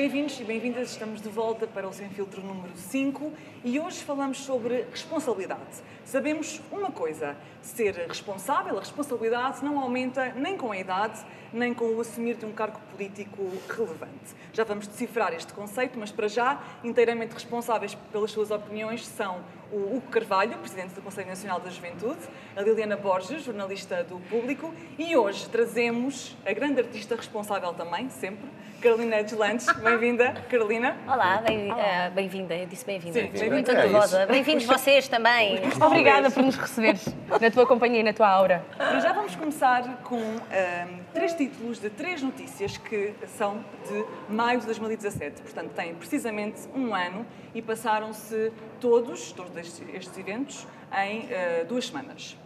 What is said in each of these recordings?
Bem-vindos e bem-vindas, estamos de volta para o Sem Filtro número 5 e hoje falamos sobre responsabilidade. Sabemos uma coisa: ser responsável, a responsabilidade não aumenta nem com a idade, nem com o assumir de um cargo político relevante. Já vamos decifrar este conceito, mas para já, inteiramente responsáveis pelas suas opiniões são o Hugo Carvalho, Presidente do Conselho Nacional da Juventude, a Liliana Borges, jornalista do Público, e hoje trazemos a grande artista responsável também, sempre, Carolina Deslandes. Bem-vinda, Carolina. Olá, bem-vinda, bem eu disse bem-vinda. Sim, bem-vinda. Muito nervosa. Bem-vindos vocês também. Obrigada por nos receberes na tua companhia e na tua aura. Para já vamos começar com um, três títulos de três notícias que são de maio de 2017. Portanto, têm precisamente um ano e passaram-se todos, todos estes, estes eventos, em uh, duas semanas.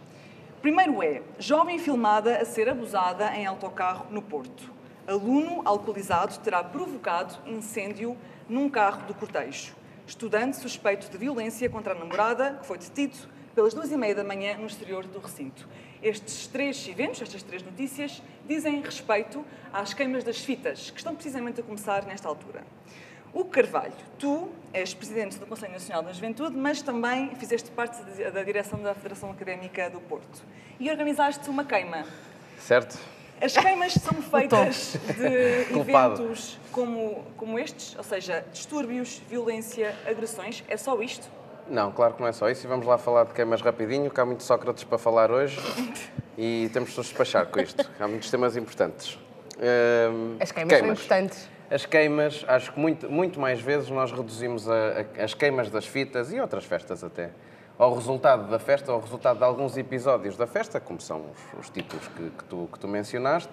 Primeiro é, jovem filmada a ser abusada em autocarro no Porto. Aluno alcoolizado terá provocado incêndio num carro do cortejo. Estudante suspeito de violência contra a namorada, que foi detido pelas duas e meia da manhã no exterior do recinto. Estes três eventos, estas três notícias, dizem respeito às queimas das fitas, que estão precisamente a começar nesta altura. O Carvalho, tu és presidente do Conselho Nacional da Juventude, mas também fizeste parte da direção da Federação Académica do Porto e organizaste uma queima. Certo. As queimas são feitas de eventos como, como estes, ou seja, distúrbios, violência, agressões. É só isto? Não, claro que não é só isso. E vamos lá falar de queimas rapidinho, que há muito Sócrates para falar hoje e temos de nos despachar com isto. Há muitos temas importantes. Uh, as queimas, queimas, são importantes. As queimas, acho que muito, muito mais vezes nós reduzimos a, a, as queimas das fitas e outras festas até. Ao resultado da festa, ao resultado de alguns episódios da festa, como são os, os títulos que, que, tu, que tu mencionaste,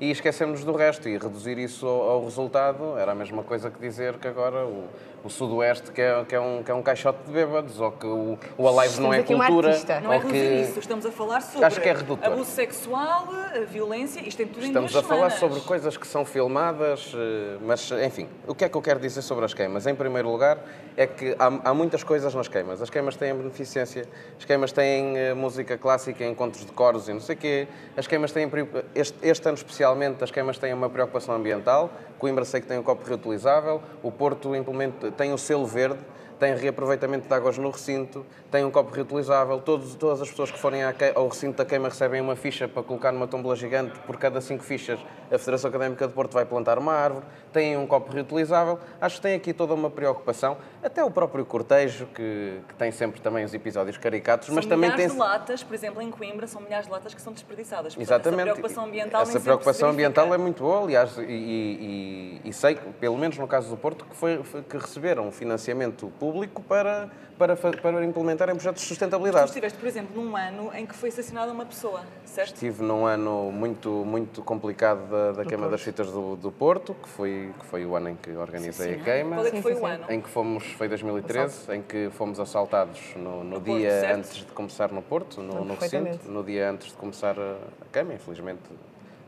e esquecemos do resto. E reduzir isso ao, ao, resultado era a mesma coisa que dizer que agora o, o Sudoeste que é, que, é um, que é um caixote de bêbados ou que o, o Alive não é cultura. Não é reduzir que... isso, estamos a falar sobre Acho que é redutor. abuso sexual, violência, isto tem tudo Estamos a falar sobre coisas que são filmadas, eh, mas enfim, o que é que eu quero dizer sobre as queimas? Em primeiro lugar, é que há, há muitas coisas nas queimas. As queimas têm beneficência, as queimas têm uh, música clássica, encontros de coros e não sei o quê. As queimas têm, este, este ano especialmente, as queimas têm uma preocupação ambiental. Coimbra sei que tem um copo reutilizável, o Porto implementa, tem o selo verde, tem reaproveitamento de águas no recinto, tem um copo reutilizável. Todos, todas as pessoas que forem ao recinto da queima recebem uma ficha para colocar numa tombola gigante. Por cada cinco fichas, a Federação Académica de Porto vai plantar uma árvore. Têm um copo reutilizável. Acho que tem aqui toda uma preocupação. Até o próprio cortejo, que, que tem sempre também os episódios caricatos, são mas também tem. milhares de latas, por exemplo, em Coimbra, são milhares de latas que são desperdiçadas. Portanto, Exatamente. Essa preocupação ambiental, essa preocupação ambiental é muito boa, aliás, e, e, e, sei, pelo menos no caso do Porto, que, foi, que receberam financiamento público para para, para implementarem projetos de sustentabilidade. Tu estiveste, por exemplo, num ano em que foi assassinada uma pessoa, certo? Estive num ano muito, muito complicado da, da queima Porto. das fitas do, do, Porto, que foi, que foi o ano em que organizei sim, sim. a queima. Qual é que foi sim, o ano? Em que fomos, foi 2013, em que fomos assaltados no, no, no dia Porto, antes de começar no Porto, no, no recinto, no dia antes de começar a queima. Infelizmente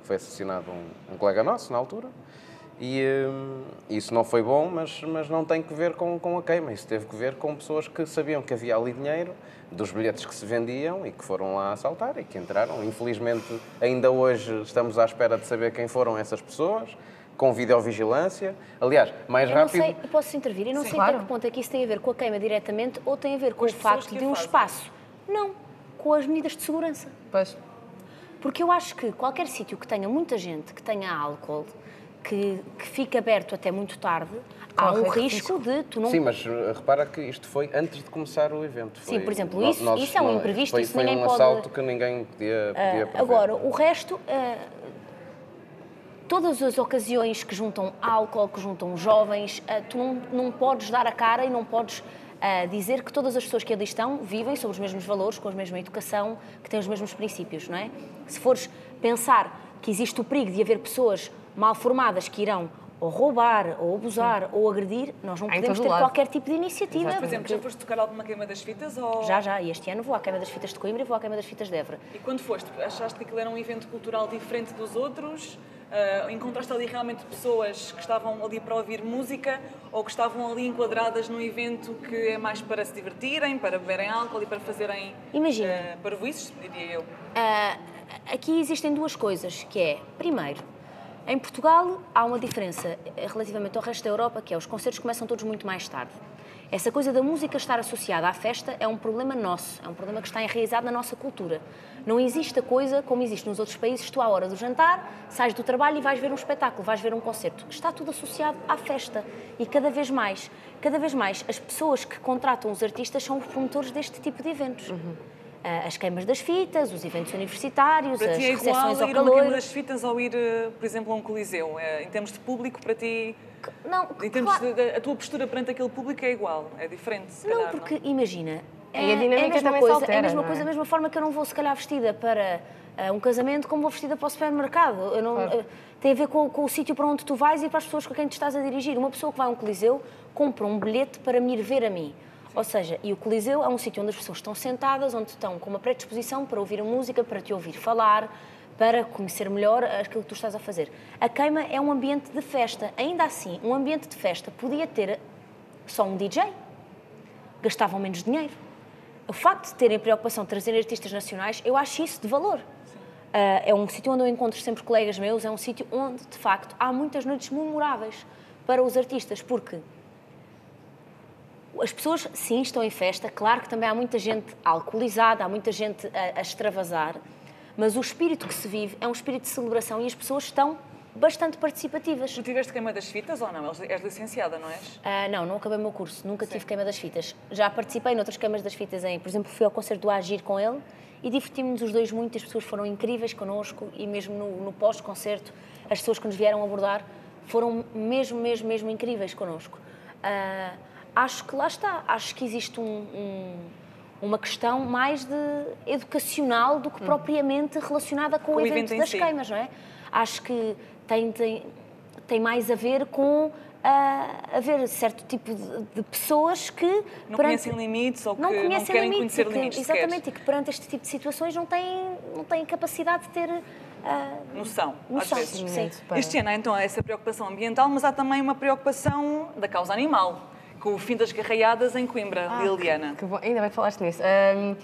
foi assassinado um, um colega nosso na altura. E hum, isso não foi bom, mas, mas não tem que ver com, com a queima. Isso teve que ver com pessoas que sabiam que havia ali dinheiro dos bilhetes que se vendiam e que foram lá assaltar e que entraram. Infelizmente, ainda hoje estamos à espera de saber quem foram essas pessoas com videovigilância. Aliás, mais eu rápido. Sei, eu posso intervir? Eu não Sim, sei claro. até que ponto é que isso tem a ver com a queima diretamente ou tem a ver com, com o facto de um fazem. espaço. Não, com as medidas de segurança. Pois. Porque eu acho que qualquer sítio que tenha muita gente que tenha álcool, que, que fica aberto até muito tarde, há um risco, risco, de tu não... Sim, mas uh, repara que isto foi antes de começar o evento. Foi, Sim, por exemplo, isso, nós, isso é um imprevisto, foi, isso foi ninguém um pode... assalto que ninguém podia, podia uh, Agora, o resto... Uh, todas as ocasiões que juntam álcool, que juntam jovens, uh, tu não, não podes dar a cara e não podes uh, dizer que todas as pessoas que ali estão vivem sob os mesmos valores, com a mesma educação, que têm os mesmos princípios, não é? Se fores pensar que existe o perigo de haver pessoas mal formadas que irão ou roubar, ou abusar, Sim. ou agredir, nós não podemos ter lado. qualquer tipo de iniciativa. Mas, por exemplo, já foste tocar alguma queima das fitas? Ou... Já, já. E este ano vou à queima das fitas de Coimbra e vou à queima das fitas de Évora. E quando foste, achaste que aquilo era um evento cultural diferente dos outros? Uh, encontraste ali realmente pessoas que estavam ali para ouvir música ou que estavam ali enquadradas num evento que é mais para se divertirem, para beberem álcool e para fazerem Imagina. Uh, isso, diria eu? Uh, aqui existem duas coisas, que é, primeiro, Em Portugal há uma diferença eh, relativamente ao resto da Europa, que é os concertos começam todos muito mais tarde. Essa coisa da música estar associada à festa é um problema nosso, é um problema que está enraizado na nossa cultura. Não existe a coisa como existe nos outros países, tu à hora do jantar, sais do trabalho e vais ver um espetáculo, vais ver um concerto. Está tudo associado à festa. E cada vez mais, cada vez mais, as pessoas que contratam os artistas são promotores deste tipo de eventos. Ah, As queimas das fitas, os eventos universitários, Para as ti é igual recepções ao ir a calor. das fitas ou ir, eh, por exemplo, a um coliseu? Eh, Em termos de público, para ti, Não, em termos claro- de, a tua postura perante aquele público é igual, é diferente, se calhar, Não, porque imagina. E a dinâmica é a mesma também se coisa, altera, É a mesma não é? coisa, da mesma forma que eu não vou, se calhar, vestida para ah, um casamento como vou vestida para o supermercado. Eu não, Claro. ah, tem a ver com, com o sítio para onde tu vais e para as pessoas com quem tu estás a dirigir. Uma pessoa que vai a um coliseu compra um bilhete para me ir ver a mim. Ou seja, e o coliseu é um sítio onde as pessoas estão sentadas, onde estão com uma predisposição para ouvir a música, para te ouvir falar, para conhecer melhor aquilo que tu estás a fazer. A queima é um ambiente de festa. Ainda assim, um ambiente de festa podia ter só um DJ, gastavam menos dinheiro. O facto de terem preocupação de trazer artistas nacionais, eu acho isso de valor. Ah, é um sítio onde eu encontro sempre colegas meus, é um sítio onde, de facto, há muitas noites memoráveis para os artistas, porque as pessoas, sim, estão em festa, claro que também há muita gente alcoolizada, há muita gente a, a extravasar, mas o espírito que se vive é um espírito de celebração e as pessoas estão bastante participativas. Tu tiveste queima das fitas ou não? És- licenciada, não és? Ah, não, não acabei o meu curso, nunca tive queima das fitas. Já participei noutras queimas das fitas, em, por exemplo, fui ao concerto do Agir com ele e divertimos-nos os dois muito, as pessoas foram incríveis connosco e mesmo no, no pós-concerto, as pessoas que nos vieram abordar foram mesmo, mesmo, mesmo incríveis connosco. Ah, acho que lá está, acho que existe um- um- uma questão mais de educacional do que propriamente relacionada com, Com o evento, evento das si. queimas, não é? Acho que tem, tem, tem mais a ver com ah, haver certo tipo de, de pessoas que Não perante- conhecem limites ou que não não, conhecem querem limites, conhecer e que, limites sequer. exatamente, e que perante este tipo de situações não têm, não têm capacidade de ter ah, Noção, noção. às vezes. Sim. Para- Este ano há então essa preocupação ambiental, mas há também uma preocupação da causa animal, com o fim das garraiadas em Coimbra, Ah, Liliana. Que bom, ainda bem que falaste nisso. Ahm,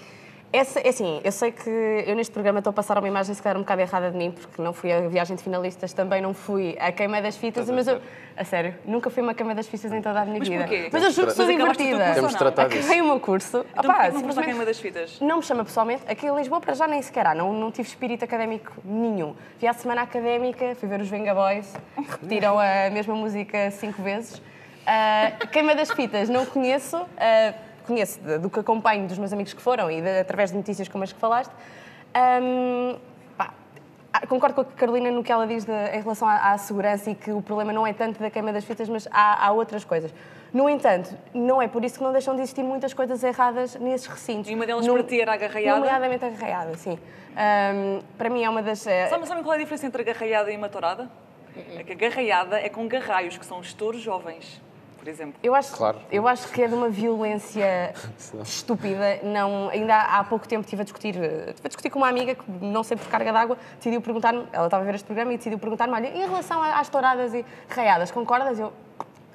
essa, é assim, eu sei que eu neste programa estou a passar uma imagem se calhar um bocado errada de mim, porque não fui a viagem de finalistas, também não fui a queima das fitas, mas eu, a sério, nunca fui uma queima das fitas em toda a minha Mas vida. porquê? Mas eu juro que sou divertida. Temos de tratar disso. Acabei o meu curso. Então que não foste à simplesmente- queima das fitas? Não me chama pessoalmente. Aqui em Lisboa, para já nem sequer há. Não, não tive espírito académico nenhum. Vi a semana académica, fui ver os Venga Boys, repetiram a mesma música cinco vezes. Ah, Queima das Fitas, não conheço. ah, conheço do que acompanho dos meus amigos que foram e de- através de notícias como as que falaste. Ahm, pá, ah, Concordo com a Carolina no que ela diz de- em relação à, à segurança e que o problema não é tanto da queima das fitas, mas há, há outras coisas. No entanto, não é por isso que não deixam de existir muitas coisas erradas nesses recintos. E uma delas No- para ti era a garraiada? Nomeadamente a garraiada, sim. Ahm, para mim é uma das... eh, Sabem, sabem qual é a diferença entre a garraiada e uma tourada? É que a garraiada é com garraios, que são os touros jovens, por exemplo. Eu acho, Claro. eu acho que é de uma violência estúpida. Não, ainda há, pouco tempo estive a discutir, estive a discutir com uma amiga que, não sei por carga d'água, decidiu perguntar-me, ela estava a ver este programa e decidiu perguntar-me, olha, em relação às touradas e raiadas, concordas? Eu,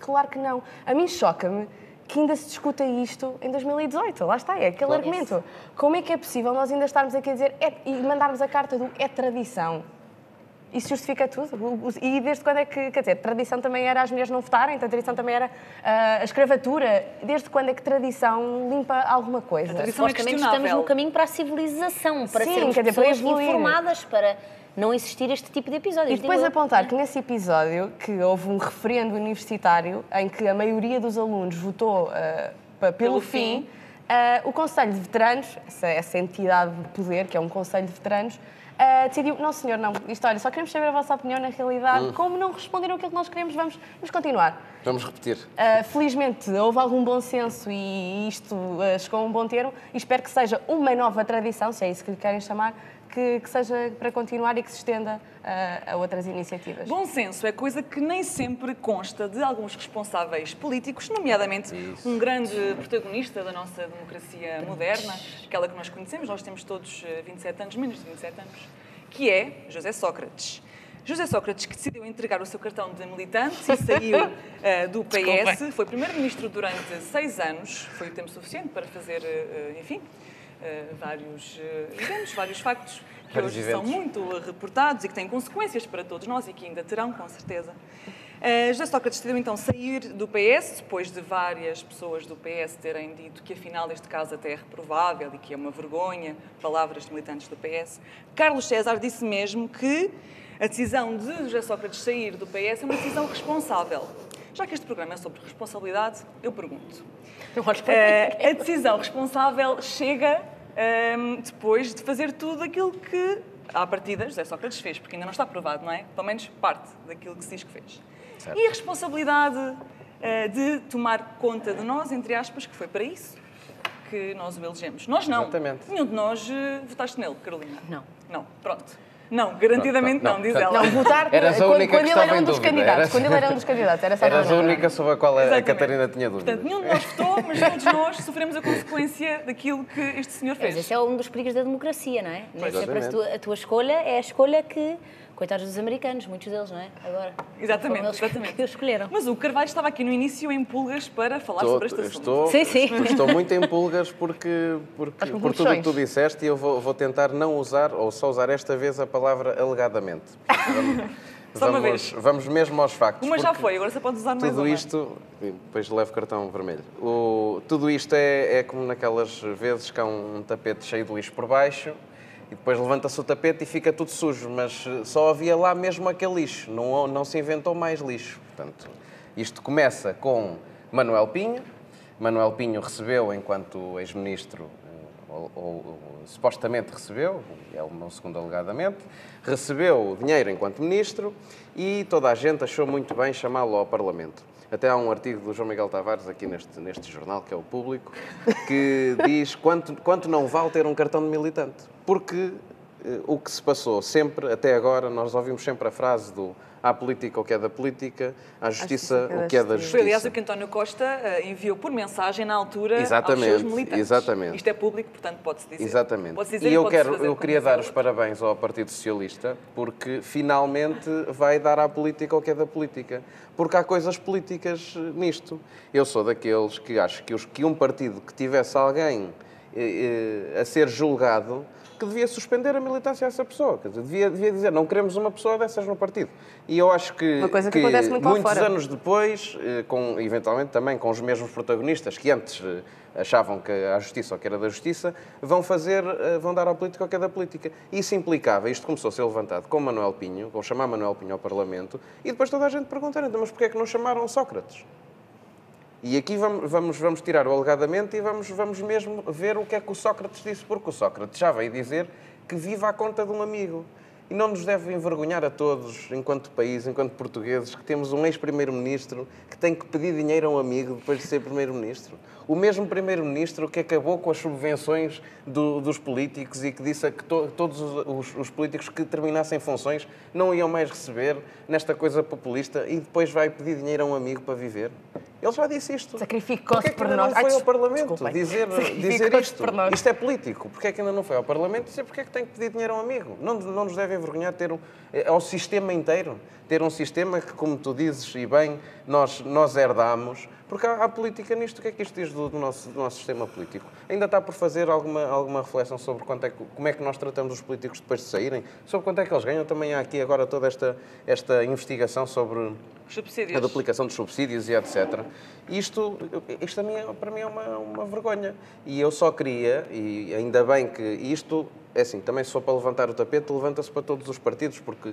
claro que não. A mim choca-me que ainda se discuta isto em 2018. Lá está, é aquele Claro. argumento. Como é que é possível nós ainda estarmos aqui a dizer é- e mandarmos a carta do é tradição? Isso justifica tudo. E desde quando é que, quer dizer, tradição também era as mulheres não votarem, então tradição também era ah, a escravatura. Desde quando é que tradição limpa alguma coisa? tradição é estamos no caminho para a civilização, para Sim, sermos quer dizer, para pessoas evoluir. informadas, para não existir este tipo de episódios. E depois apontar que nesse episódio que houve um referendo universitário em que a maioria dos alunos votou pa- pelo, Pelo fim, fim. ah, o Conselho de Veteranos, essa, essa entidade de poder, que é um Conselho de Veteranos, ah, decidiu, não senhor, não, isto olha, só queremos saber a vossa opinião na realidade, como não responderam aquilo que nós queremos, vamos, vamos continuar. Vamos repetir. Uh, felizmente houve algum bom senso e isto uh, chegou a um bom termo e espero que seja uma nova tradição, se é isso que lhe querem chamar, que, que seja para continuar e que se estenda uh, a outras iniciativas. Bom senso é coisa que nem sempre consta de alguns responsáveis políticos, nomeadamente Isso. um grande protagonista da nossa democracia moderna, aquela que nós conhecemos, nós temos todos eh, 27 anos, menos de 27 anos, que é José Sócrates. José Sócrates, que decidiu entregar o seu cartão de militante e saiu eh, do PS, foi primeiro-ministro durante seis anos, foi o tempo suficiente para fazer, eh, enfim, eh, vários eh, eventos, vários factos que Vários hoje eventos. são muito eh, reportados e que têm consequências para todos nós e que ainda terão, com certeza. Uh, José Sócrates decidiu então sair do PS, depois de várias pessoas do PS terem dito que afinal este caso até é reprovável e que é uma vergonha, palavras de militantes do PS. Carlos César disse mesmo que a decisão de José Sócrates sair do PS é uma decisão responsável. Já que este programa é sobre responsabilidade, eu pergunto. Que Uh, a decisão responsável chega um, depois de fazer tudo aquilo que, à partida, José Sócrates fez, porque ainda não está provado, não é? Pelo menos parte daquilo que se diz que fez. Certo. E a responsabilidade uh, de tomar conta de nós, entre aspas, que foi para isso que nós o elegemos. Nós não. Exatamente. Nenhum de nós uh, votaste nele, Carolina. Não. Não, pronto. Não, garantidamente Pronto, não, pronto. diz ela. Não, votar Eras a quando, única quando ele era um dos dúvida, candidatos. eras- Quando ele era um dos candidatos, era essa Eras a única sobre a qual a Exatamente. Catarina tinha dúvidas. Portanto, nenhum de nós votou, mas todos nós sofremos a consequência daquilo que este senhor Mas fez. esse é um dos perigos da democracia, não é? Nem sempre a Exatamente. tua, a tua escolha é a escolha que, coitados dos americanos, muitos deles, não é? Agora. Exatamente, exatamente. Que escolheram. Mas o Carvalho estava aqui no início em pulgas para falar Estou, sobre este assunto. estou, Sim, sim. estou- estou muito em pulgas porque, porque por tudo o que tu disseste e eu vou, vou tentar não usar ou só usar esta vez a palavra alegadamente. Vamos, Só uma vamos, vez. vamos mesmo aos factos. Uma já foi, agora você pode usar mais Tudo uma. isto, e depois levo cartão vermelho. O- tudo isto é, é como naquelas vezes que há um tapete cheio de lixo por baixo e depois levanta-se o tapete e fica tudo sujo, mas eh, só havia lá mesmo aquele lixo, não, não se inventou mais lixo. Portanto, isto começa com Manuel Pinho. Manuel Pinho recebeu, enquanto ex-ministro, eh, ou, ou- ou supostamente recebeu, é o meu segundo alegadamente, recebeu dinheiro enquanto ministro e toda a gente achou muito bem chamá-lo ao Parlamento. Até há um artigo do João Miguel Tavares aqui neste, neste jornal, que é o Público, que diz quanto, quanto não vale ter um cartão de militante. Porque eh, o que se passou sempre, até agora, nós ouvimos sempre a frase do há política o que é da política, há justiça o que é da justiça. Foi, aliás, o que António Costa eh, enviou por mensagem na altura Exatamente, aos seus militantes. exatamente. Isto é público, portanto pode-se dizer. Exatamente. Pode-se dizer e eu, quero, eu queria dar os parabéns ao Partido Socialista porque finalmente vai dar à política o que é da política. Porque há coisas políticas eh, nisto. Eu sou daqueles que acho que, os, que um partido que tivesse alguém eh, eh, a ser julgado que devia suspender a militância dessa pessoa. Quer dizer, devia, devia dizer, não queremos uma pessoa dessas no partido. E eu acho que, Uma coisa que acontece muito muitos fora. anos depois, eh, com, eventualmente também com os mesmos protagonistas que antes eh, achavam que a justiça ou que era da justiça, vão fazer, eh, vão dar à política o que é da política. Isso implicava, isto começou a ser levantado com Manuel Pinho, com chamar Manuel Pinho ao Parlamento, e depois toda a gente perguntar, então, mas porquê é que não chamaram Sócrates? E aqui vamos, vamos, vamos tirar o alegadamente e vamos, vamos mesmo ver o que é que o Sócrates disse, porque o Sócrates já veio dizer que vive à conta de um amigo. E não nos deve envergonhar a todos, enquanto país, enquanto portugueses, que temos um ex-primeiro-ministro que tem que pedir dinheiro a um amigo depois de ser primeiro-ministro. O mesmo primeiro-ministro que acabou com as subvenções do- dos políticos e que disse que to- todos os, os- os políticos que terminassem funções não iam mais receber nesta coisa populista e depois vai pedir dinheiro a um amigo para viver. Ele já disse isto. Sacrificou-se é por ainda nós. não foi ao Parlamento desculpem. dizer, Sacrificou-se dizer isto? Isto é político. Porquê é que ainda não foi ao Parlamento dizer porque é que tem que pedir dinheiro a um amigo? Não, não nos deve envergonhar ter é, ao sistema inteiro. Ter um sistema que, como tu dizes e bem, nós, nós herdamos. Porque há, há política nisto. O que é que isto diz do, do nosso, do nosso sistema político? Ainda está por fazer alguma, alguma reflexão sobre quanto é como é que nós tratamos os políticos depois de saírem? Sobre quanto é que eles ganham? Também há aqui agora toda esta, esta investigação sobre Os subsídios. a duplicação dos subsídios e etc. Isto, isto é- para mim é uma, uma vergonha. E eu só queria, e ainda bem que isto, é assim, também se for para levantar o tapete, levanta-se para todos os partidos, porque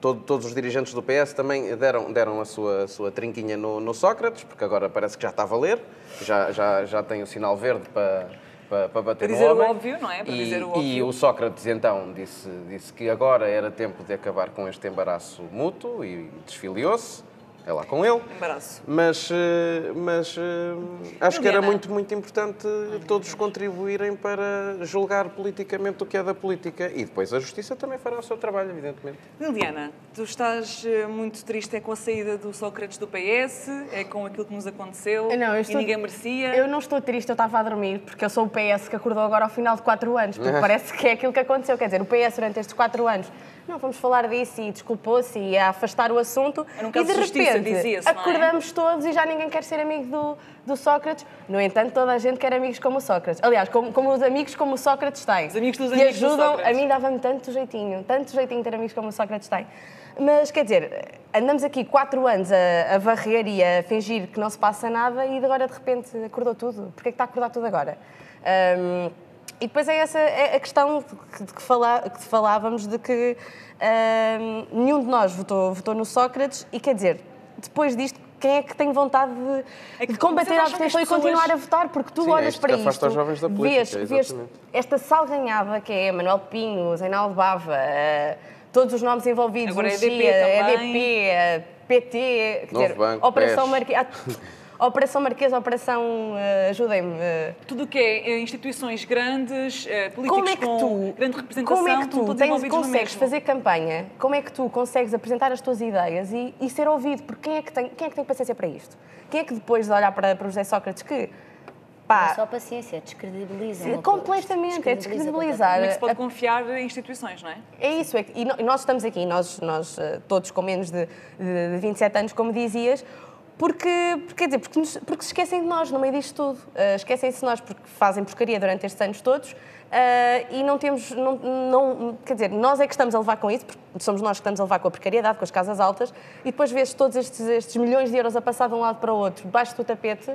todo- todos os dirigentes do PS também deram, deram a, sua, a sua trinquinha no, no Sócrates, porque agora parece que já está a valer, já, já, já tem o sinal verde para, para, para bater Para dizer o óbvio, não é? Para e, dizer o e óbvio. o Sócrates então disse, disse que agora era tempo de acabar com este embaraço mútuo e desfiliou-se, é lá com ele. Embaraço. Mas, eh, mas eh, acho que era muito, muito importante todos contribuírem para julgar politicamente o que é da política. E depois a Justiça também fará o seu trabalho, evidentemente. Liliana, tu estás eh, muito triste é com a saída do Sócrates do PS, é com aquilo que nos aconteceu Não, eu e estou- ninguém merecia. Eu não estou triste, eu estava a dormir, porque eu sou o PS que acordou agora ao final de 4 anos, porque parece que é aquilo que aconteceu. Quer dizer, o PS durante estes 4 anos, não, vamos falar disso e desculpou-se e a afastar o assunto. Um e de justiça, não é? acordamos todos e já ninguém quer ser amigo do, do Sócrates. No entanto, toda a gente quer amigos como o Sócrates. Aliás, como, como os amigos como o Sócrates tem. Os amigos dos e amigos do ajudam, Sócrates. a mim dava-me tanto jeitinho, tanto jeitinho ter amigos como o Sócrates tem. Mas, quer dizer, andamos aqui quatro anos a, a varrer e a fingir que não se passa nada e agora, de repente, acordou tudo. Porquê é que está a acordar tudo agora? Ahm, e depois é essa é a questão que, de que, fala- que falávamos de que ahm, nenhum de nós votou, votou no Sócrates e, quer dizer, depois disto, quem é que tem vontade de, É que de combater a abstenção e continuar pessoas- a votar? Porque tu Sim, olhas para isto, os jovens da vês, política, vês exatamente. esta salganhada que é Manuel Pinho, Zeinaldo Bava, eh, todos os nomes envolvidos, Agora EDP. EDP, a PT, quer Novo dizer, Banco, Operação PES. Operação Marquês, Operação, eh, ajudem-me, eh, Tudo o que é eh, instituições grandes, eh, políticos como é que com tu, grande representação, como é que tu tens, consegues fazer campanha? Como é que tu consegues apresentar as tuas ideias e, e ser ouvido? Porque quem é, que tem, quem é que tem paciência para isto? Quem é que depois de olhar para, para o José Sócrates que, Não é pá, só paciência, descredibiliza. Sim, completamente, é descredibilizar. Como é que se pode confiar em instituições, não é? É isso, é que- e nós estamos aqui, nós, nós todos com menos de, de, de 27 anos, como dizias, porque, porque, quer dizer, porque, nos- porque se esquecem de nós no meio disto tudo. Eh, Esquecem-se de nós porque fazem porcaria durante estes anos todos eh, e não temos, não, não- quer dizer, nós é que estamos a levar com isso, porque somos nós que estamos a levar com a precariedade, com as casas altas, e depois vês todos estes, estes milhões de euros a passar de um lado para o outro, debaixo do tapete.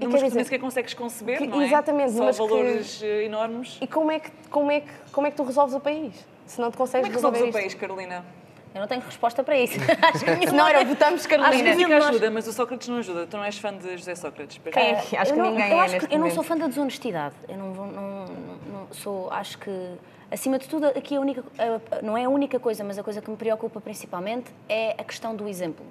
E, Números quer que nem sequer consegues conceber, que- não é? exatamente, Só números que- valores eh, enormes. e como é, que, como, é que, como é que tu resolves o país? Se não te consegues Como é que resolves o país, Carolina? Eu não tenho resposta para isso. Acho que não era votamos Acho Carolina. que a nenhum música de nós- ajuda, mas o Sócrates não ajuda. Tu não és fã de José Sócrates. não? é que- acho que eu não, ninguém eu é acho que eu não sou fã da desonestidade. Eu não, não, não- não sou, acho que acima de tudo aqui a única não é a única coisa, mas a coisa que me preocupa principalmente é a questão do exemplo.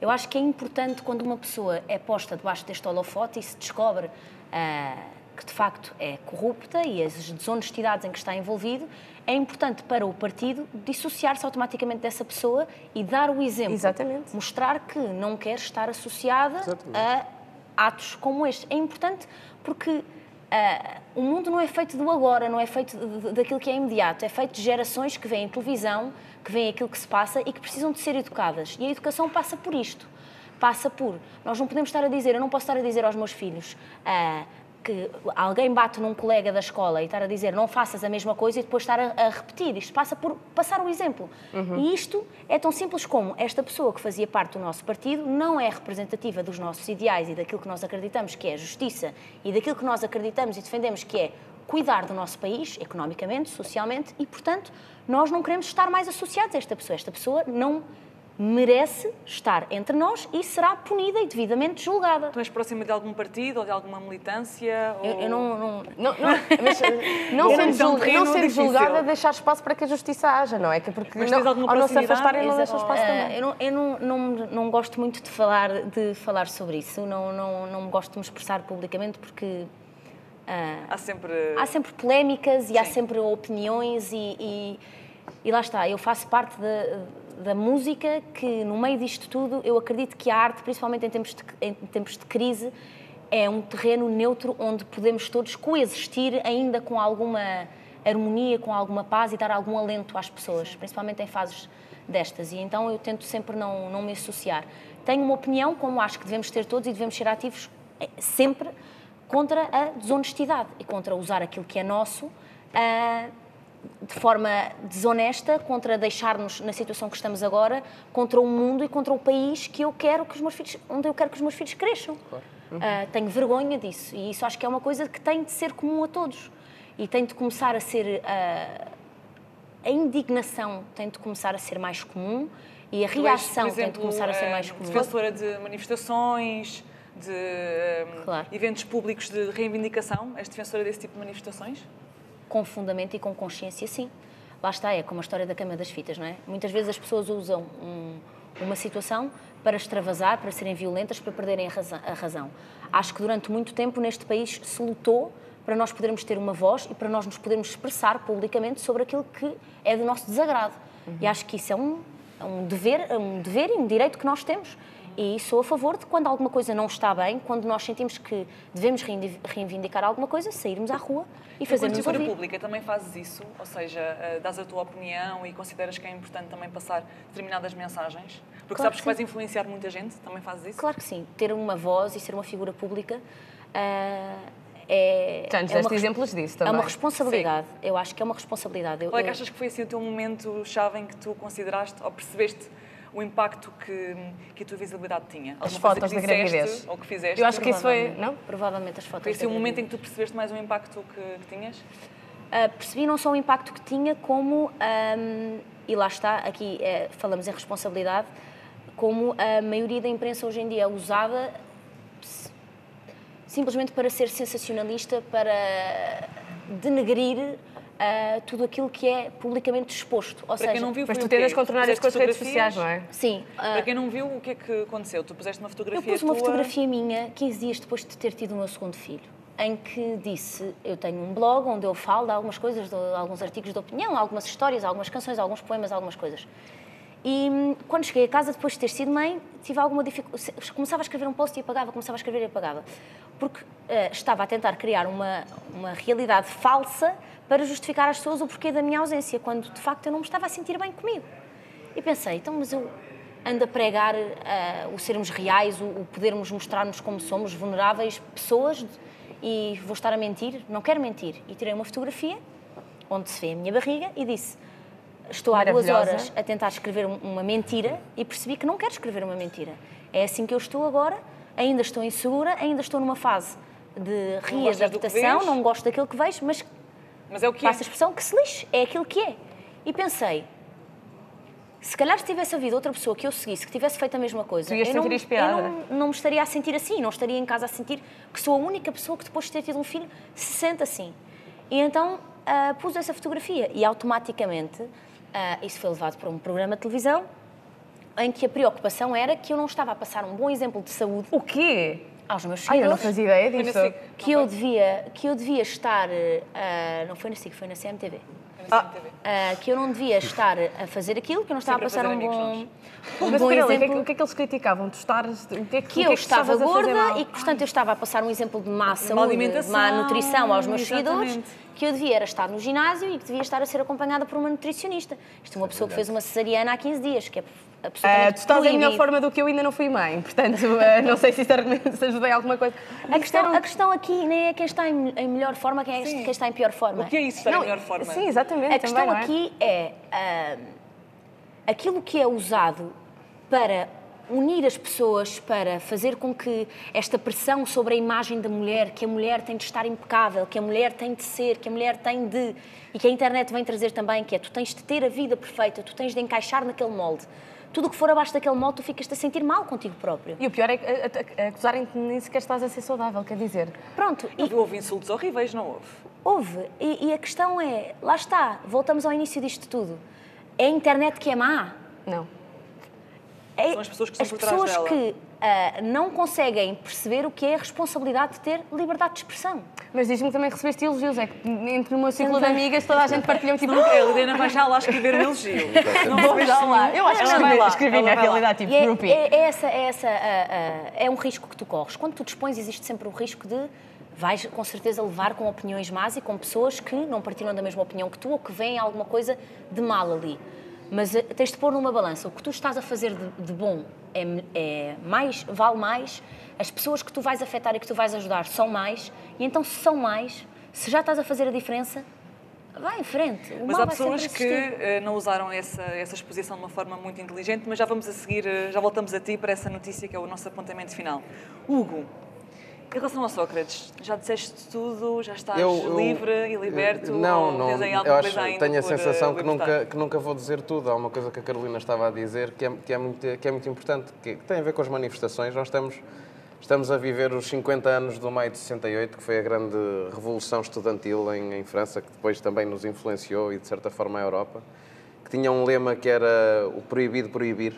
Eu acho que é importante quando uma pessoa é posta debaixo deste holofote e se descobre ah, que de facto é corrupta e as desonestidades em que está envolvido, é importante para o partido dissociar-se automaticamente dessa pessoa e dar o exemplo. Exatamente. Mostrar que não quer estar associada a atos como este. É importante porque ah, o mundo não é feito do agora, não é feito de- de- daquilo que é imediato, é feito de gerações que veem televisão, que veem aquilo que se passa e que precisam de ser educadas. E a educação passa por isto. Passa por. Nós não podemos estar a dizer, eu não posso estar a dizer aos meus filhos. ah, que alguém bate num colega da escola e estar a dizer não faças a mesma coisa e depois estar a, a repetir. Isto passa por passar o exemplo. E isto é tão simples como esta pessoa que fazia parte do nosso partido não é representativa dos nossos ideais e daquilo que nós acreditamos que é justiça e daquilo que nós acreditamos e defendemos que é cuidar do nosso país, economicamente, socialmente, e, portanto, nós não queremos estar mais associados a esta pessoa. Esta pessoa não merece estar entre nós e será punida e devidamente julgada. Tu és próxima de algum partido ou de alguma militância? Eu, ou- eu não- não, Não, não, mas, eh, não Bom, sendo, isso é julga- terreno não sendo difícil. julgada, deixar espaço para que a justiça haja, não é? Que porque Mas não, ao não se afastarem, não deixam espaço Ah, também. eu não, eu não, não, não gosto muito de falar, de falar sobre isso, não, não, não gosto de me expressar publicamente porque ah, Há sempre. há sempre polémicas e há Sim. sempre opiniões e, e, e lá está, eu faço parte da, da música que no meio disto tudo eu acredito que a arte, principalmente em tempos de, em tempos de crise, é um terreno neutro onde podemos todos coexistir ainda com alguma harmonia, com alguma paz e dar algum alento às pessoas, principalmente em fases destas. E então eu tento sempre não, não me associar. Tenho uma opinião, como acho que devemos ter todos e devemos ser ativos eh, sempre contra a desonestidade e contra usar aquilo que é nosso ah, de forma desonesta, contra deixar-nos na situação que estamos agora, contra o mundo e contra o país que eu quero que os meus filhos, onde eu quero que os meus filhos cresçam. Ah, tenho vergonha disso e isso acho que é uma coisa que tem de ser comum a todos e tem de começar a ser ah, a indignação tem de começar a ser mais comum e a Tu és, reação por tem de exemplo, começar a ser eh, mais comum. Defensora de manifestações, de eh, Claro. eventos públicos de reivindicação. És defensora desse tipo de manifestações? Com fundamento e com consciência, sim. Lá está, é como a história da cama das fitas, não é? Muitas vezes as pessoas usam um- uma situação para extravasar, para serem violentas, para perderem a razão, a razão. Acho que durante muito tempo neste país se lutou para nós podermos ter uma voz e para nós nos podermos expressar publicamente sobre aquilo que é do nosso desagrado. E acho que isso é um, é um dever, é um dever e um direito que nós temos. E sou a favor de quando alguma coisa não está bem, quando nós sentimos que devemos reivindicar alguma coisa, sairmos à rua e fazermos figura ouvir. pública também fazes isso? Ou seja, eh, dás a tua opinião e consideras que é importante também passar determinadas mensagens? Porque Claro sabes que que vais sim. influenciar muita gente, também fazes isso? Claro que sim, ter uma voz e ser uma figura pública ah, é. Já nos é deste exemplos disso É também. uma responsabilidade. Eu acho que é uma responsabilidade. Eu- Qual é que achas que foi assim o teu momento-chave em que tu consideraste ou percebeste o impacto que, que a tua visibilidade tinha? As Alguma coisa fotos que da gravidez. Ou que fizeste? Eu acho que isso foi. Não? Provavelmente as fotos. Foi da o momento em que tu percebeste mais o impacto que, que tinhas? Uh, percebi não só o impacto que tinha, como, um, e lá está, aqui eh, falamos em responsabilidade, como a maioria da imprensa hoje em dia é usada simplesmente para ser sensacionalista, para denegrir uh, tudo aquilo que é publicamente exposto. Ou Para seja, quem não viu, Mas foi tu tentas contornar as Puseste redes sociais, não é? sim, uh, Para quem não viu, o que é que aconteceu? Tu puseste uma Eu fotografia pus uma tua... fotografia minha 15 dias depois de ter tido o meu segundo filho, em que disse: Eu tenho um blog onde eu falo de algumas coisas, de alguns artigos de opinião, algumas histórias, algumas canções, alguns poemas, algumas coisas. E hum, quando cheguei a casa, depois de ter sido mãe, tive alguma dificuldade. Começava a escrever um post e apagava, começava a escrever e apagava. Porque eh, estava a tentar criar uma, uma realidade falsa para justificar às pessoas o porquê da minha ausência, quando de facto eu não me estava a sentir bem comigo. E pensei, então, mas eu ando a pregar eh, o sermos reais, o, o podermos mostrar-nos como somos, vulneráveis pessoas, e vou estar a mentir? Não quero mentir. E tirei uma fotografia onde se vê a minha barriga e disse: Estou há duas horas a tentar escrever um- uma mentira e percebi que não quero escrever uma mentira. É assim que eu estou agora, ainda estou insegura, ainda estou numa fase de readaptação, não gosto daquilo que vejo, mas Mas é o que é. passa a expressão que se lixe, é aquilo que é. E pensei, se calhar se tivesse havido outra pessoa que eu seguisse, que tivesse feito a mesma coisa, eu, não, eu não, não me estaria a sentir assim, não estaria em casa a sentir que sou a única pessoa que depois de ter tido um filho se sente assim. E então ah, pus essa fotografia e automaticamente ah, isso foi levado para um programa de televisão em que a preocupação era que eu não estava a passar um bom exemplo de saúde O quê? aos meus Ai, eu não fazia ideia Foi na disso. SIC, que eu foi? devia que eu devia estar ah, não foi na SIC, foi na CMTV Foi na CMTV. ah, que eu não devia estar a fazer aquilo, que eu não estava Sempre a a passar fazer um bom, um Mas bom lá, o que, é que, exemplo. o que é que eles criticavam? O que é que, Que é eu que estava estavas a fazer gorda e que, portanto, eu estava a passar um exemplo de má má saúde, de alimentação, má nutrição aos meus seguidores, exatamente. Que eu devia era estar no ginásio e que devia estar a ser acompanhada por uma nutricionista. Isto é uma pessoa que fez uma cesariana há 15 dias, que é Ah, absolutamente tu estás em melhor forma do que eu ainda não fui mãe, portanto, ah, não sei se isto se ajudei alguma coisa. A questão, a questão aqui nem é quem está em, em melhor forma, quem é quem está em pior forma. O que é isso, estar Não, em melhor forma? Sim, exatamente. A questão também, é? aqui é ah, aquilo que é usado para unir as pessoas, para fazer com que esta pressão sobre a imagem da mulher, que a mulher tem de estar impecável, que a mulher tem de ser, que a mulher tem de. e que a internet vem trazer também, que é tu tens de ter a vida perfeita, tu tens de encaixar naquele molde. Tudo o que for abaixo daquele molde, tu ficas-te a sentir mal contigo próprio. E o pior é acusarem-te nem sequer estás a ser saudável, quer dizer. Pronto, e Houve, houve insultos horríveis, não houve? Houve. E, e a questão é, lá está, voltamos ao início disto tudo. É a internet que é má. Não. É São as pessoas que estão as por trás pessoas dela. que ah, não conseguem perceber o que é a responsabilidade de ter liberdade de expressão. Mas diz-me que também recebeste elogios, é que entre o meu ciclo de amigas toda a gente partilhou tipo. Não, a Helena vai já lá escrever um elogio. Não Vou já lá. Eu acho que escrevi, lá, escrevi na realidade, tipo, E é, groupie. é, é essa, é, essa ah, ah, é um risco que tu corres. Quando tu dispões, existe sempre o risco de vais com certeza levar com opiniões más e com pessoas que não partilham da mesma opinião que tu ou que veem alguma coisa de mal ali. Mas eh, tens de pôr numa balança. O que tu estás a fazer de, de bom é, é mais, vale mais, as pessoas que tu vais afetar e que tu vais ajudar são mais, e então se são mais, se já estás a fazer a diferença, vai em frente. O Mas há pessoas que eh, não usaram essa, essa exposição de uma forma muito inteligente, mas já vamos a seguir, eh, já voltamos a ti para essa notícia que é o nosso apontamento final. Hugo, em relação a Sócrates, já disseste tudo, já estás Eu- eu- livre e liberto? Não, não. Eu acho, tenho a por, eh, sensação que nunca, que nunca vou dizer tudo. Há uma coisa que a Carolina estava a dizer que é, que é, muito, que é muito importante, que, que tem a ver com as manifestações. Nós estamos, estamos a viver os 50 anos do maio de 68, que foi a grande revolução estudantil em, em França, que depois também nos influenciou e, de certa forma, a Europa, que tinha um lema que era o proibido proibir.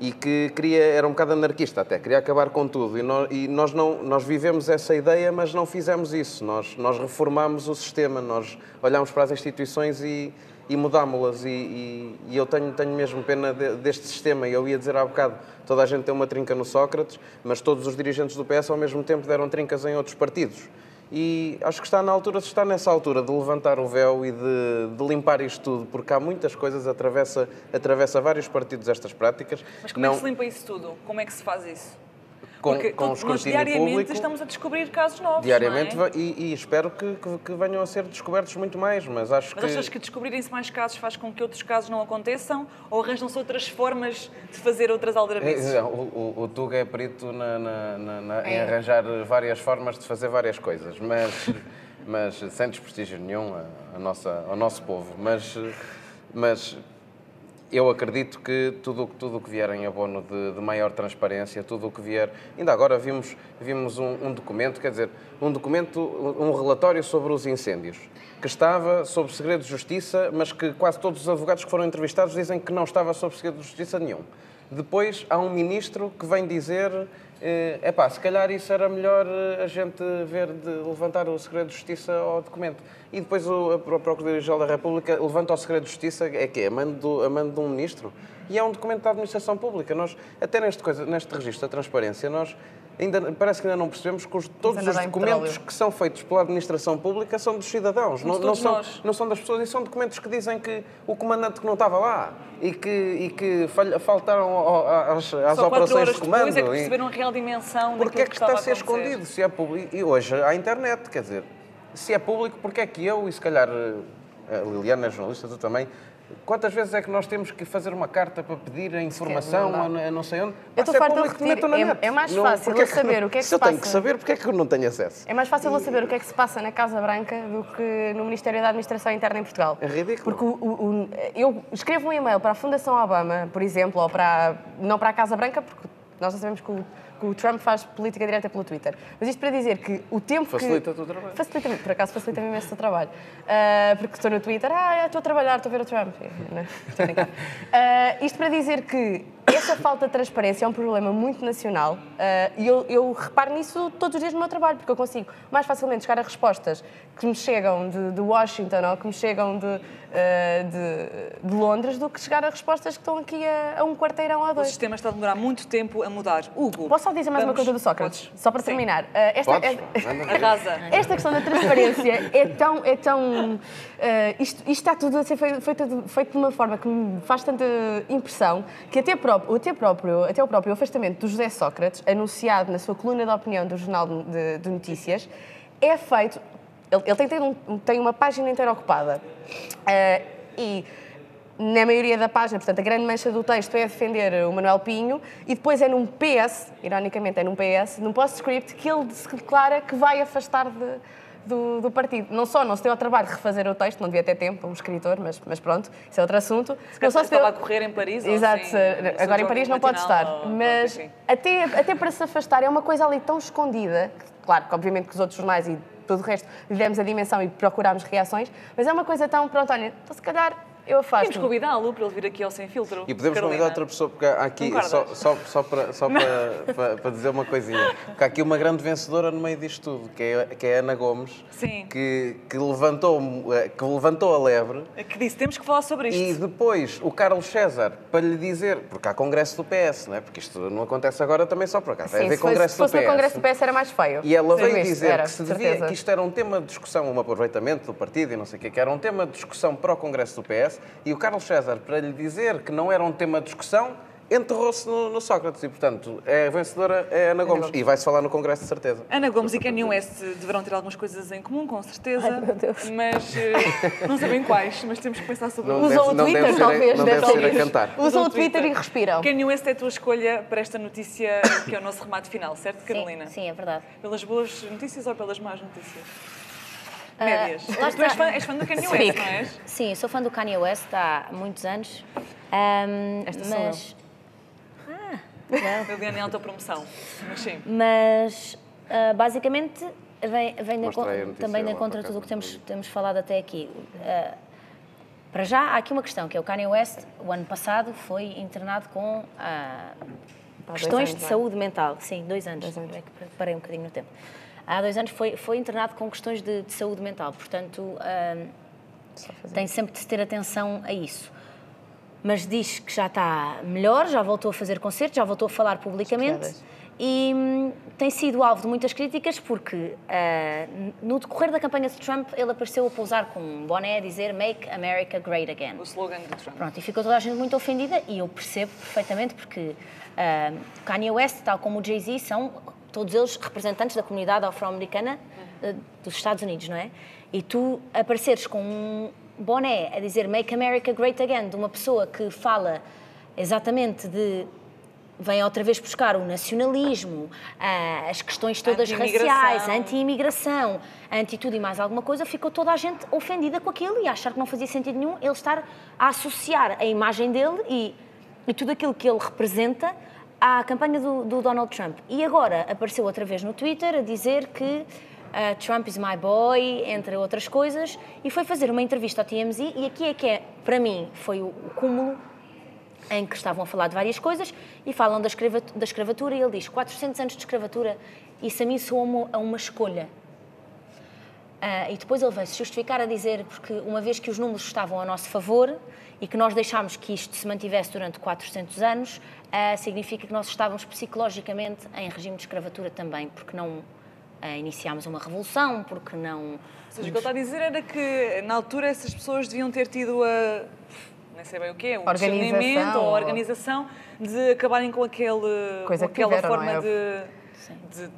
E que queria, era um bocado anarquista até, queria acabar com tudo. E nós, e nós, não, nós vivemos essa ideia, mas não fizemos isso. Nós, nós reformámos o sistema, nós olhámos para as instituições e, e mudámos-las. E, e, e, eu tenho, tenho mesmo pena de, deste sistema. Eu ia dizer há bocado, toda a gente tem uma trinca no Sócrates, mas todos os dirigentes do PS ao mesmo tempo deram trincas em outros partidos. E acho que está na altura, está nessa altura de levantar o véu e de, de limpar isto tudo, porque há muitas coisas, atravessa, atravessa vários partidos estas práticas. Mas como não... é que se limpa isso tudo? Como é que se faz isso? Com, Porque com todos nós diariamente público, estamos a descobrir casos novos. diariamente não é? e, e espero que, que, que venham a ser descobertos muito mais, mas acho Mas que... achas que descobrirem-se mais casos faz com que outros casos não aconteçam? Ou arranjam-se outras formas de fazer outras aldrabices? É, O, o, o Tuga é perito na- na- na- na- em arranjar várias formas de fazer várias coisas, mas, mas sem desprestígio nenhum a, a nossa, ao nosso povo. Mas, mas eu acredito que tudo tudo o que vier em abono de, de maior transparência, tudo o que vier. Ainda agora vimos, vimos um, um documento, quer dizer, um documento, um relatório sobre os incêndios, que estava sob segredo de justiça, mas que quase todos os advogados que foram entrevistados dizem que não estava sob segredo de justiça nenhum. Depois há um ministro que vem dizer é epá, se calhar isso era melhor eh, a gente ver de levantar o segredo de justiça ao documento. E depois o, a Pro- Procuradoria-Geral da República levanta o segredo de justiça, é que é a mando, do, a mando de um ministro. E é um documento da administração pública. Nós, até neste, coisa, neste registro da transparência, nós ainda, parece que ainda não percebemos que os- todos os documentos que são feitos pela administração pública são dos cidadãos, não, não, são, nós. não são das pessoas. E são documentos que dizem que o comandante que não estava lá e que, e que falha- faltaram às, às operações de comando. depois é que perceberam a real dimensão porque é que está estava a ser escondido? Se é público. E hoje há internet, quer dizer, se é público, porque é que eu e se calhar eh, a Liliana é jornalista, tu também. Quantas vezes é que nós temos que fazer uma carta para pedir a informação não a, a não sei onde? Eu estou se é farta de repetir, é- é mais fácil eu saber o que é que se eu se tenho que passa. saber, porque é que eu não tenho acesso? É mais fácil eu saber o que é que se passa na Casa Branca do que no Ministério da Administração Interna em Portugal. É ridículo. Porque o- o- eu escrevo um e-mail para a Fundação Obama, por exemplo, ou para. não para a Casa Branca, porque nós já sabemos que o, que o Trump faz política direta pelo Twitter. Mas isto para dizer que o tempo Facilita-te que. o trabalho. Facilita-me, por acaso facilita-me imenso o trabalho. Ah, porque estou no Twitter, ah, estou a trabalhar, estou a ver o Trump. Estou a. Ah, isto para dizer que essa falta de transparência é um problema muito nacional ah, e eu, eu reparo nisso todos os dias no meu trabalho, porque eu consigo mais facilmente chegar a respostas que me chegam de, de Washington ou que me chegam de, ah, de, de Londres do que chegar a respostas que estão aqui a, a um quarteirão a O dois. sistema está a demorar muito tempo a mudar. Hugo, Posso só dizer mais uma vamos- coisa do Sócrates? Podes. Só para Sim. terminar. Ah, esta, Podes? é-. Arrasa. esta questão da transparência é tão. É tão eh, isto, isto está tudo a ser feito, feito, de- feito de uma forma que me faz tanta impressão que até, próprio, até, próprio, até o próprio afastamento do José Sócrates, anunciado na sua coluna de opinião do Jornal de, de Notícias, é feito. Ele, ele tem, um- tem uma página inteira ocupada. Eh, e na maioria da página, portanto, a grande mancha do texto é defender o Manuel Pinho e depois é num PS, ironicamente é num PS, num post-script, que ele se declara que vai afastar de- do, do partido. Não só não se deu ao trabalho de refazer o texto, não devia ter tempo, um escritor, mas, mas pronto, isso é outro assunto. Não só se deu- a correr em Paris, Exato, assim, agora em Paris não pode estar. ou- Mas até, até para se afastar é uma coisa ali tão escondida, que, claro que obviamente que os outros jornais e todo o resto lhe demos a dimensão e procurámos reações, mas é uma coisa tão, pronto, olha, então se calhar eu afasto. Podemos convidá-lo para ele vir aqui ao Sem Filtro. E podemos Carolina. convidar outra pessoa, porque há aqui, só, só, só, para, só para, para, para dizer uma coisinha, porque há aqui uma grande vencedora no meio disto tudo, que é, que é a Ana Gomes, Sim. que, que, levantou, eh, que levantou a lebre Que disse, temos que falar sobre e isto. depois o Carlos César, para lhe dizer, porque há congresso do PS, não é? porque isto não acontece agora também só por acaso, vai Sim, haver se fosse, congresso se fosse do no PS. Congresso do PS era mais feio. E ela Sim, veio dizer era, que, se de devia, certeza. que isto era um tema de discussão, um aproveitamento do partido e não sei o quê, que era um tema de discussão para o Congresso do PS, e o Carlos César, para lhe dizer que não era um tema de discussão, enterrou-se no, no Sócrates. E, portanto, é a vencedora é Ana Gomes. E vai-se falar no Congresso, de certeza. Ana Gomes e Kanye West deverão ter algumas coisas em comum, com certeza. Ai, meu Deus. Mas eh, não sabem quais, mas temos que pensar sobre Não isso. Usam o não Twitter, deve ser a- talvez. não deve ser a cantar. Usam Usam o Twitter e respiram. Kanye West é a tua escolha para esta notícia, que é o nosso remate final, certo, Carolina? Sim, sim, é verdade. Pelas boas notícias ou pelas más notícias? Ah, Médias. lá tu és fã, és fã do Kanye. West, não és? Sim, sou fã do Kanye West há muitos anos. Ahm, Esta sou mas, Ah, Eu ganhei autopromoção, mas sim. mas ah, basicamente vem, vem a também de lá, encontro por a tudo o que não temos, temos falado até aqui. Ah, Para já, há aqui uma questão, que é o Kanye West, o ano passado, foi internado com ah, questões anos, de não é? saúde mental. Sim, dois anos. Dois anos. Eu é que parei um bocadinho no tempo. Há dois anos foi, foi internado com questões de, de saúde mental. Portanto, ah, tem sempre de ter atenção a isso. Mas diz que já está melhor, já voltou a fazer concertos, já voltou a falar publicamente. E hum, tem sido alvo de muitas críticas porque ah, no decorrer da campanha de Trump ele apareceu a pousar com um boné a dizer Make America Great Again. O slogan do Trump. Pronto, e ficou toda a gente muito ofendida e eu percebo perfeitamente porque ah, Kanye West, tal como o Jay-Z, são todos eles representantes da comunidade afro-americana ah, dos Estados Unidos, não é? E tu apareceres com um boné a dizer Make America Great Again de uma pessoa que fala exatamente de vem outra vez buscar o nacionalismo, ah, as questões todas Anti-imigração. raciais, anti-imigração, anti tudo e mais alguma coisa, ficou toda a gente ofendida com aquilo e a achar que não fazia sentido nenhum ele estar a associar a imagem dele e, e tudo aquilo que ele representa à campanha do, do Donald Trump. E agora apareceu outra vez no Twitter a dizer que ah, Trump is my boy, entre outras coisas, e foi fazer uma entrevista ao TMZ e aqui é que é, para mim, foi o, o cúmulo em que estavam a falar de várias coisas e falam da, escrava- da escravatura e ele diz 400 anos de escravatura, isso a mim soa a uma escolha. Ah, e depois ele veio-se justificar a dizer, porque uma vez que os números estavam a nosso favor e que nós deixámos que isto se mantivesse durante 400 anos, ah, significa que nós estávamos psicologicamente em regime de escravatura também, porque não ah, iniciámos uma revolução, porque não... Ou seja, o que ele está a dizer era que na altura essas pessoas deviam ter tido a. Nem sei bem o quê, o Organização, ou a organização de acabarem com, aquele, Coisa com que aquela tiveram, forma não de, de-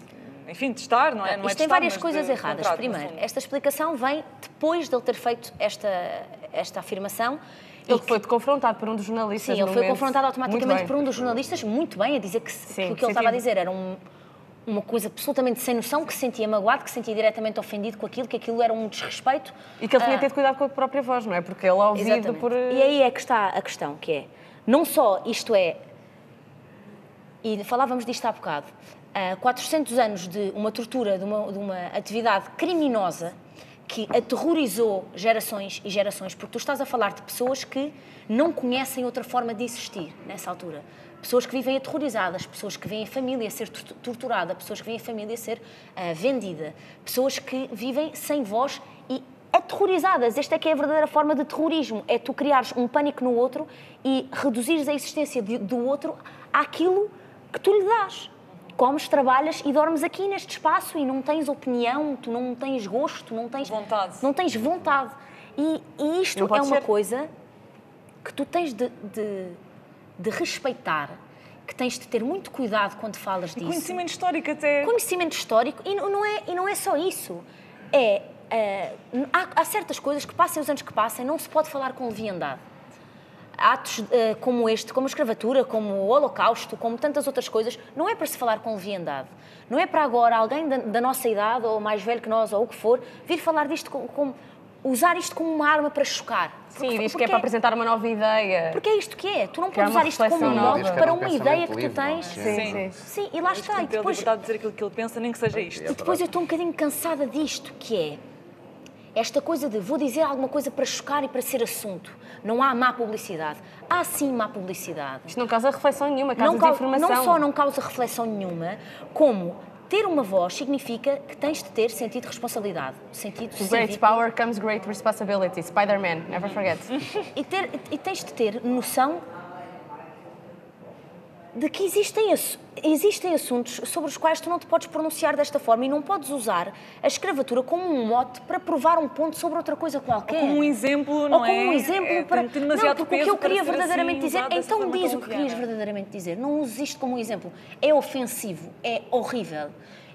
Enfim, de estar, não é? Não é Isto de tem estar, várias coisas de erradas. contrato, Primeiro, esta explicação vem depois de ele ter feito esta, esta afirmação. Ele que- foi confrontado por um dos jornalistas. Sim, ele foi confrontado automaticamente por um dos jornalistas, muito bem, a dizer que, Sim, que o que ele estava a dizer era um- uma coisa absolutamente sem noção, que se sentia magoado, que se sentia diretamente ofendido com aquilo, que aquilo era um desrespeito. E que ele tinha Ah, ter cuidado com a própria voz, não é? Porque ele, ouvido Exatamente. por. E aí é que está a questão, que é, não só isto é, e falávamos disto há bocado, há 400 anos de uma tortura, de uma, de uma atividade criminosa que aterrorizou gerações e gerações, porque tu estás a falar de pessoas que não conhecem outra forma de existir nessa altura. Pessoas que vivem aterrorizadas, pessoas que veem a família ser tor- torturada, pessoas que veem a família ser ah, vendida, pessoas que vivem sem voz e aterrorizadas. Esta é que é a verdadeira forma de terrorismo. É tu criares um pânico no outro e reduzires a existência de- do outro àquilo que tu lhe dás. Comes, trabalhas e dormes aqui neste espaço e não tens opinião, tu não tens gosto, tu não tens Vontade. Não tens vontade. E, e isto é uma ser. coisa que tu tens de, de, de respeitar, que tens de ter muito cuidado quando falas disso Conhecimento histórico até. conhecimento histórico e não não é, e não é só isso. É, eh, há, há certas coisas que passem os anos que passem, não se pode falar com leviandade. Atos eh, como este, como a escravatura, como o holocausto, como tantas outras coisas, não é para se falar com leviandade. Não é para agora alguém da, da nossa idade, ou mais velho que nós, ou o que for, vir falar disto com, com- usar isto como uma arma para chocar. Sim, Porque- diz que é para apresentar uma nova ideia. Porque é isto que é. Tu não Criar podes usar isto como um mote que era para um uma ideia que tu livre, não é? tens. Sim, sim. Sim, e lá está. E ter a depois, liberdade de dizer aquilo que ele pensa, nem que seja isto. e depois eu estou um bocadinho cansada disto, que é esta coisa de vou dizer alguma coisa para chocar e para ser assunto. Não há má publicidade. Há sim má publicidade. Isto não causa reflexão nenhuma, causa Não, desinformação. não só não causa reflexão nenhuma, como ter uma voz significa que tens de ter sentido de responsabilidade, sentido With Great cívico. power comes great responsibility. Spider-Man, never forget. e, ter, e tens de ter noção de que existem, existem assuntos sobre os quais tu não te podes pronunciar desta forma e não podes usar a escravatura como um mote para provar um ponto sobre outra coisa qualquer. Como um exemplo, Ou não como é? um exemplo É, para. tem- não, porque o que eu queria verdadeiramente assim, dizer. Então diz o que querias verdadeiramente dizer. Não uses isto como um exemplo. É ofensivo, é horrível.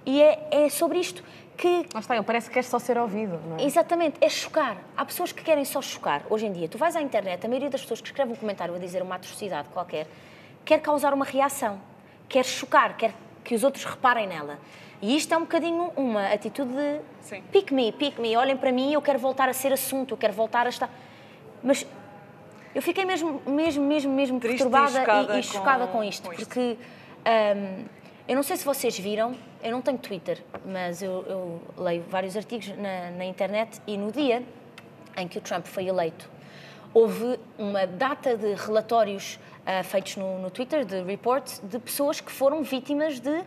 E é, é sobre isto que Lá está, ele parece que quer só ser ouvido, não é? Exatamente, é chocar. Há pessoas que querem só chocar. Hoje em dia, tu vais à internet, a maioria das pessoas que escreve um comentário a dizer uma atrocidade qualquer quer causar uma reação, quer chocar, quer que os outros reparem nela. E isto é um bocadinho uma atitude de Sim. pick me, pick me, olhem para mim, eu quero voltar a ser assunto, eu quero voltar a estar. Mas eu fiquei mesmo, mesmo, mesmo, mesmo Triste e perturbada chocada e, e chocada com- com isto, com porque hum, eu não sei se vocês viram, eu não tenho Twitter, mas eu, eu leio vários artigos na, na internet e no dia em que o Trump foi eleito, houve uma data de relatórios uh, feitos no, no, Twitter, de reports, de pessoas que foram vítimas de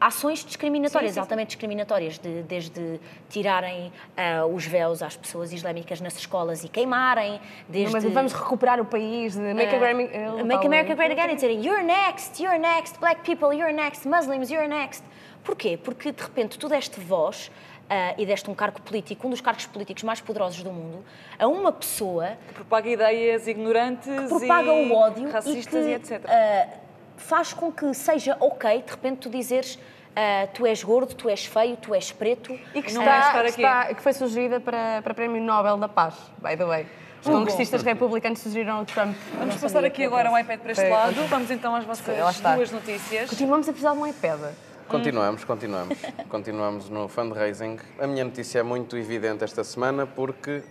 ações discriminatórias, sim, sim, altamente discriminatórias, de, desde tirarem uh, os véus às pessoas islâmicas nas escolas e queimarem, desde... Não, mas vamos recuperar o país, de Make, uh, America, make America Great Again, e dizerem You're next, you're next, black people, you're next, Muslims, you're next. Porquê? Porque, de repente, tu deste voz uh, e deste um cargo político, um dos cargos políticos mais poderosos do mundo, a uma pessoa... Que propaga ideias ignorantes que propaga e o ódio racistas e, que, e etc. Uh, faz com que seja ok, de repente, tu dizeres... Uh, tu és gordo, tu és feio, tu és preto. E que, está, que, está, que foi sugerida para, para o Prémio Nobel da Paz, by the way. Os congressistas republicanos sugeriram o Trump. Vamos passar aqui agora um iPad para este lado. Vamos então às vossas duas notícias. Continuamos a precisar de um iPad. Continuamos, continuamos. continuamos no fundraising. A minha notícia é muito evidente esta semana porque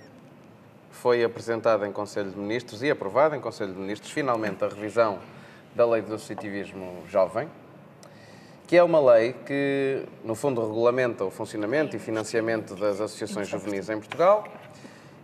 foi apresentada em Conselho de Ministros e aprovada em Conselho de Ministros finalmente a revisão da Lei do Associativismo Jovem, que é uma lei que, no fundo, regulamenta o funcionamento e financiamento das associações juvenis em Portugal.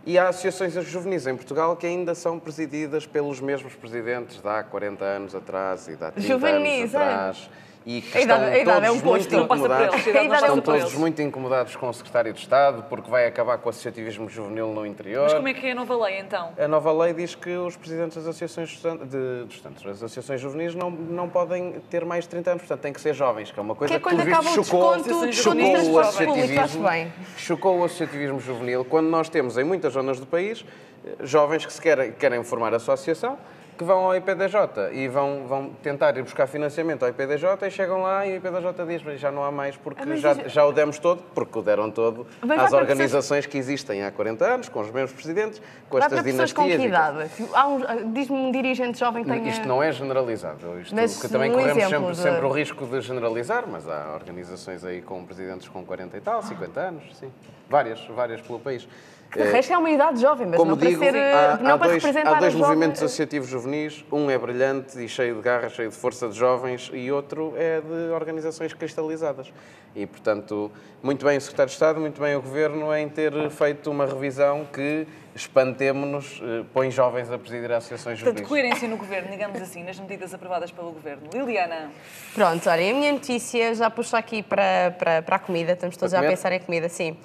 E há associações juvenis em Portugal que ainda são presididas pelos mesmos presidentes de há 40 anos atrás e de há 30 Juvenis, anos atrás. É? E que a idade, estão a idade todos é um muito incomodados, estão todos é muito incomodados com o secretário de Estado porque vai acabar com o associativismo juvenil no interior. Mas como é que é a nova lei então? A nova lei diz que os presidentes das associações de, de, de, das associações juvenis não, não podem ter mais de 30 anos, portanto têm que ser jovens, que é uma coisa que, é que, que chocou, desconto, chocou o associativismo, chocou o associativismo juvenil quando nós temos em muitas zonas do país eh, jovens que se querem, querem formar associação que vão ao IPDJ e vão, vão tentar ir buscar financiamento ao IPDJ e chegam lá e o IPDJ diz já não há mais porque ah, já, já o demos todo, porque o deram todo às organizações pessoas... que existem há 40 anos, com os mesmos presidentes, com estas dinastias. Com que idade? Um, Diz-me um dirigente jovem que tenha... Isto não é generalizado. Isto, mas, que também um corremos sempre, de... sempre o risco de generalizar, mas há organizações aí com presidentes com 40 e tal, 50 anos, sim. Várias, várias pelo país. Que de resto é uma idade jovem, mas Como não digo, para ser, há, não há para dois, representar Há dois movimentos jovens. associativos juvenis, um é brilhante e cheio de garra, cheio de força de jovens, e outro é de organizações cristalizadas. E, portanto, muito bem o Secretário de Estado, muito bem o Governo em ter feito uma revisão que espantemo-nos, eh, põe jovens a presidir associações juvenis. Portanto, coerência no Governo, digamos assim, nas medidas aprovadas pelo Governo. Liliana. Pronto, olha, a minha notícia já puxa aqui para, para, para a comida, estamos todos já a pensar em comida, sim. Uh,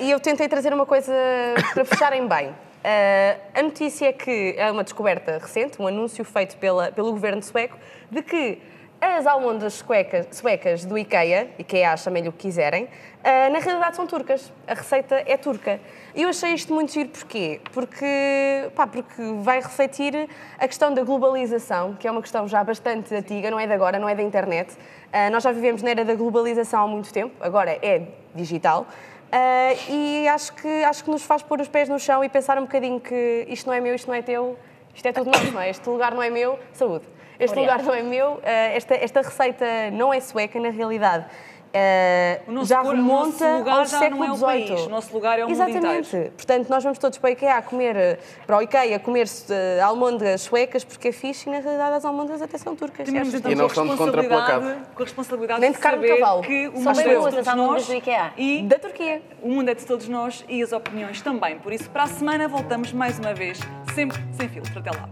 e eu tentei trazer uma coisa para fecharem bem. Uh, a notícia é que é uma descoberta recente, um anúncio feito pela, pelo governo sueco, de que as almôndegas suecas, suecas do IKEA, IKEA chamem-lhe o que quiserem, uh, na realidade são turcas. A receita é turca. E eu achei isto muito giro porquê? Porque, pá, porque vai refletir a questão da globalização, que é uma questão já bastante antiga, não é de agora, não é da internet. Uh, nós já vivemos na era da globalização há muito tempo, agora é digital. Uh, e acho que, acho que nos faz pôr os pés no chão e pensar um bocadinho que isto não é meu, isto não é teu, isto é tudo nosso, não é? Este lugar não é meu, saúde. Este lugar não é meu, uh, esta, esta receita não é sueca, na realidade. Uh, já cor, remonta o nosso lugar ao já século não é o XVIII. país, o nosso lugar é o Exatamente. Portanto, nós vamos todos para o IKEA comer, para o IKEA comer uh, almôndegas suecas porque é fixe e na realidade as almôndegas até são turcas. Temos, então, e não são de contraplacado. Com a responsabilidade Nem de, de carne saber de cavalo. que o São mundo bem é de todos nós do IKEA. e Da Turquia. o mundo é de todos nós e as opiniões também. Por isso, para a semana voltamos mais uma vez, sempre sem filtro. Até lá.